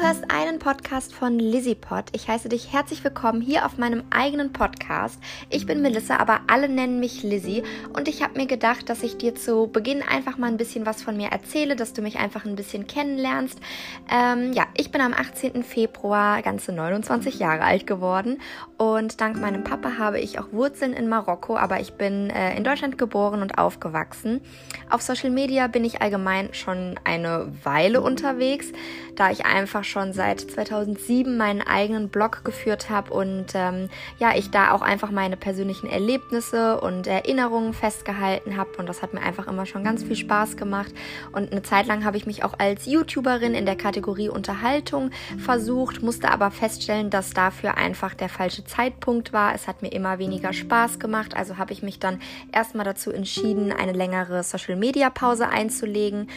hörst einen Podcast von LizzyPod. Ich heiße dich herzlich willkommen hier auf meinem eigenen Podcast. Ich bin Melissa, aber alle nennen mich Lizzy und ich habe mir gedacht, dass ich dir zu Beginn einfach mal ein bisschen was von mir erzähle, dass du mich einfach ein bisschen kennenlernst. Ähm, ja, ich bin am 18. Februar ganze 29 Jahre alt geworden und dank meinem Papa habe ich auch Wurzeln in Marokko, aber ich bin äh, in Deutschland geboren und aufgewachsen. Auf Social Media bin ich allgemein schon eine Weile unterwegs, da ich einfach schon seit 2007 meinen eigenen Blog geführt habe und ähm, ja, ich da auch einfach meine persönlichen Erlebnisse und Erinnerungen festgehalten habe und das hat mir einfach immer schon ganz viel Spaß gemacht und eine Zeit lang habe ich mich auch als YouTuberin in der Kategorie Unterhaltung versucht, musste aber feststellen, dass dafür einfach der falsche Zeitpunkt war. Es hat mir immer weniger Spaß gemacht, also habe ich mich dann erstmal dazu entschieden, eine längere Social Media Pause einzulegen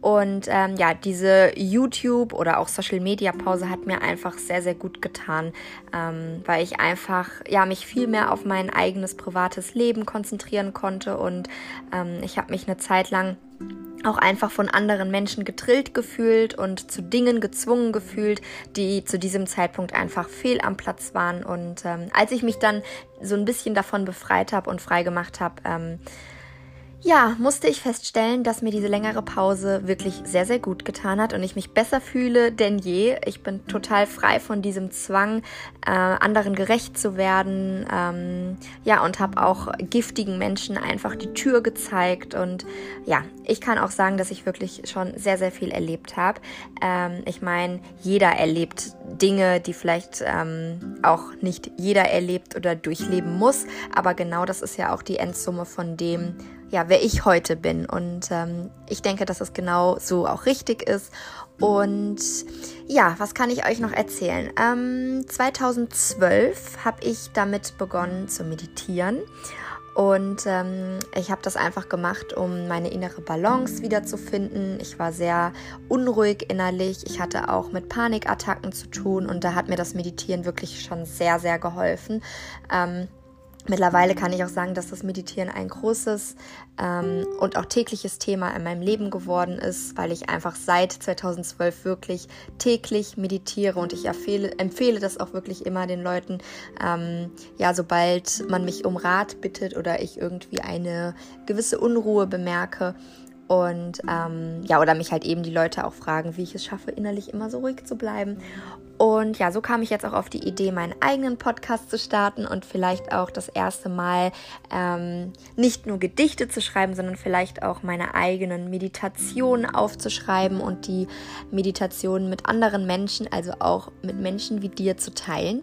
und ähm, ja, diese YouTube oder auch Social Media Media-Pause hat mir einfach sehr, sehr gut getan, ähm, weil ich einfach ja, mich viel mehr auf mein eigenes privates Leben konzentrieren konnte und ähm, ich habe mich eine Zeit lang auch einfach von anderen Menschen getrillt gefühlt und zu Dingen gezwungen gefühlt, die zu diesem Zeitpunkt einfach fehl am Platz waren. Und ähm, als ich mich dann so ein bisschen davon befreit habe und frei gemacht habe, ähm, ja, musste ich feststellen, dass mir diese längere Pause wirklich sehr, sehr gut getan hat und ich mich besser fühle denn je. Ich bin total frei von diesem Zwang, äh, anderen gerecht zu werden. Ähm, ja, und habe auch giftigen Menschen einfach die Tür gezeigt. Und ja, ich kann auch sagen, dass ich wirklich schon sehr, sehr viel erlebt habe. Ähm, ich meine, jeder erlebt Dinge, die vielleicht ähm, auch nicht jeder erlebt oder durchleben muss. Aber genau das ist ja auch die Endsumme von dem, ja, wer ich heute bin. Und ähm, ich denke, dass es genau so auch richtig ist. Und ja, was kann ich euch noch erzählen? Ähm, 2012 habe ich damit begonnen zu meditieren. Und ähm, ich habe das einfach gemacht, um meine innere Balance wiederzufinden. Ich war sehr unruhig innerlich. Ich hatte auch mit Panikattacken zu tun und da hat mir das Meditieren wirklich schon sehr, sehr geholfen. Ähm, Mittlerweile kann ich auch sagen, dass das Meditieren ein großes ähm, und auch tägliches Thema in meinem Leben geworden ist, weil ich einfach seit 2012 wirklich täglich meditiere und ich empfehle, empfehle das auch wirklich immer den Leuten. Ähm, ja, sobald man mich um Rat bittet oder ich irgendwie eine gewisse Unruhe bemerke, und ähm, ja, oder mich halt eben die Leute auch fragen, wie ich es schaffe, innerlich immer so ruhig zu bleiben. Und ja, so kam ich jetzt auch auf die Idee, meinen eigenen Podcast zu starten und vielleicht auch das erste Mal ähm, nicht nur Gedichte zu schreiben, sondern vielleicht auch meine eigenen Meditationen aufzuschreiben und die Meditationen mit anderen Menschen, also auch mit Menschen wie dir zu teilen.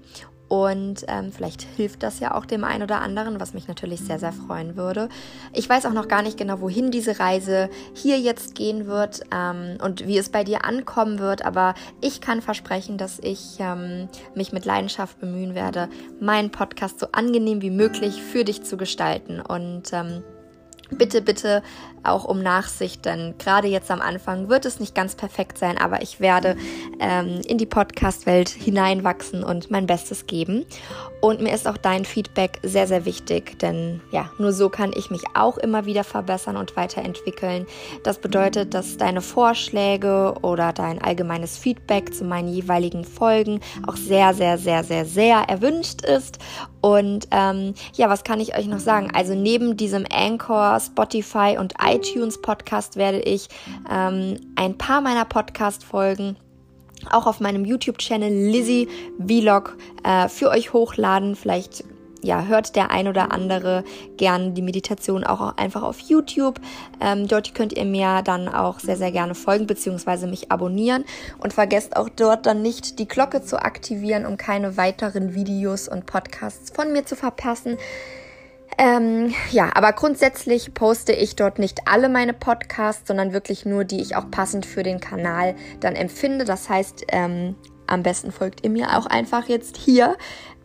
Und ähm, vielleicht hilft das ja auch dem einen oder anderen, was mich natürlich sehr, sehr freuen würde. Ich weiß auch noch gar nicht genau, wohin diese Reise hier jetzt gehen wird ähm, und wie es bei dir ankommen wird. Aber ich kann versprechen, dass ich ähm, mich mit Leidenschaft bemühen werde, meinen Podcast so angenehm wie möglich für dich zu gestalten. Und ähm, bitte, bitte auch um Nachsicht, denn gerade jetzt am Anfang wird es nicht ganz perfekt sein, aber ich werde ähm, in die Podcast-Welt hineinwachsen und mein Bestes geben. Und mir ist auch dein Feedback sehr, sehr wichtig, denn ja, nur so kann ich mich auch immer wieder verbessern und weiterentwickeln. Das bedeutet, dass deine Vorschläge oder dein allgemeines Feedback zu meinen jeweiligen Folgen auch sehr, sehr, sehr, sehr, sehr erwünscht ist. Und ähm, ja, was kann ich euch noch sagen? Also neben diesem Anchor, Spotify und iTunes Podcast werde ich ähm, ein paar meiner Podcast-Folgen auch auf meinem YouTube-Channel Lizzie Vlog äh, für euch hochladen. Vielleicht ja, hört der ein oder andere gern die Meditation auch einfach auf YouTube. Ähm, dort könnt ihr mir dann auch sehr, sehr gerne folgen bzw. mich abonnieren. Und vergesst auch dort dann nicht die Glocke zu aktivieren, um keine weiteren Videos und Podcasts von mir zu verpassen. Ähm, ja, aber grundsätzlich poste ich dort nicht alle meine Podcasts, sondern wirklich nur die ich auch passend für den Kanal dann empfinde. Das heißt, ähm, am besten folgt ihr mir auch einfach jetzt hier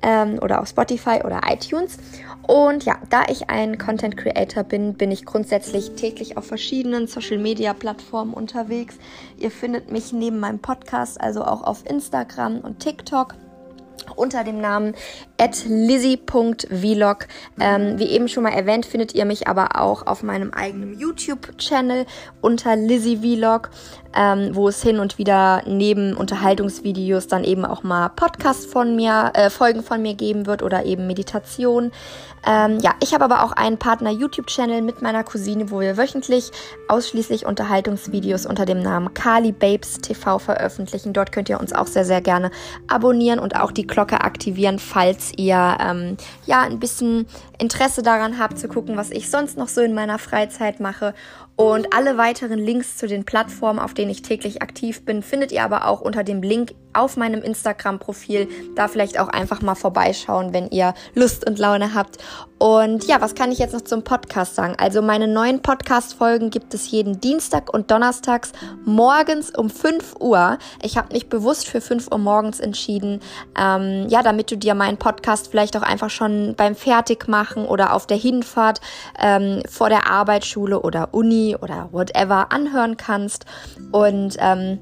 ähm, oder auf Spotify oder iTunes. Und ja, da ich ein Content Creator bin, bin ich grundsätzlich täglich auf verschiedenen Social Media Plattformen unterwegs. Ihr findet mich neben meinem Podcast also auch auf Instagram und TikTok. Unter dem Namen lizzy.vlog. Ähm, wie eben schon mal erwähnt, findet ihr mich aber auch auf meinem eigenen YouTube-Channel unter Lizzy Vlog, ähm, wo es hin und wieder neben Unterhaltungsvideos dann eben auch mal Podcasts von mir, äh, Folgen von mir geben wird oder eben Meditation. Ähm, ja, ich habe aber auch einen Partner-YouTube-Channel mit meiner Cousine, wo wir wöchentlich ausschließlich Unterhaltungsvideos unter dem Namen Kali Babes TV veröffentlichen. Dort könnt ihr uns auch sehr, sehr gerne abonnieren und auch die Glocke aktivieren, falls ihr ähm, ja ein bisschen Interesse daran habt zu gucken, was ich sonst noch so in meiner Freizeit mache. Und alle weiteren Links zu den Plattformen, auf denen ich täglich aktiv bin, findet ihr aber auch unter dem Link auf meinem Instagram-Profil. Da vielleicht auch einfach mal vorbeischauen, wenn ihr Lust und Laune habt. Und ja, was kann ich jetzt noch zum Podcast sagen? Also meine neuen Podcast-Folgen gibt es jeden Dienstag und Donnerstags morgens um 5 Uhr. Ich habe mich bewusst für 5 Uhr morgens entschieden. Ähm, ja, damit du dir meinen Podcast vielleicht auch einfach schon beim Fertigmachen oder auf der Hinfahrt ähm, vor der Arbeitsschule oder Uni oder whatever anhören kannst. Und ähm,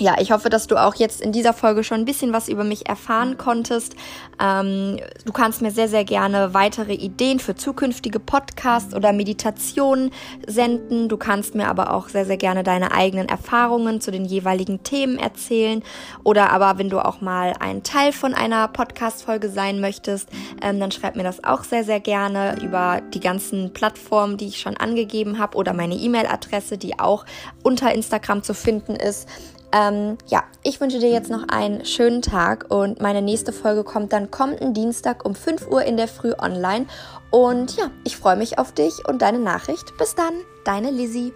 ja, ich hoffe, dass du auch jetzt in dieser Folge schon ein bisschen was über mich erfahren konntest. Ähm, du kannst mir sehr, sehr gerne weitere Ideen für zukünftige Podcasts oder Meditationen senden. Du kannst mir aber auch sehr, sehr gerne deine eigenen Erfahrungen zu den jeweiligen Themen erzählen. Oder aber, wenn du auch mal ein Teil von einer Podcast-Folge sein möchtest, ähm, dann schreib mir das auch sehr, sehr gerne über die ganzen Plattformen, die ich schon angegeben habe oder meine E-Mail-Adresse, die auch unter Instagram zu finden ist. Ähm, ja, ich wünsche dir jetzt noch einen schönen Tag und meine nächste Folge kommt dann kommenden Dienstag um 5 Uhr in der Früh online. Und ja, ich freue mich auf dich und deine Nachricht. Bis dann, deine Lizzie.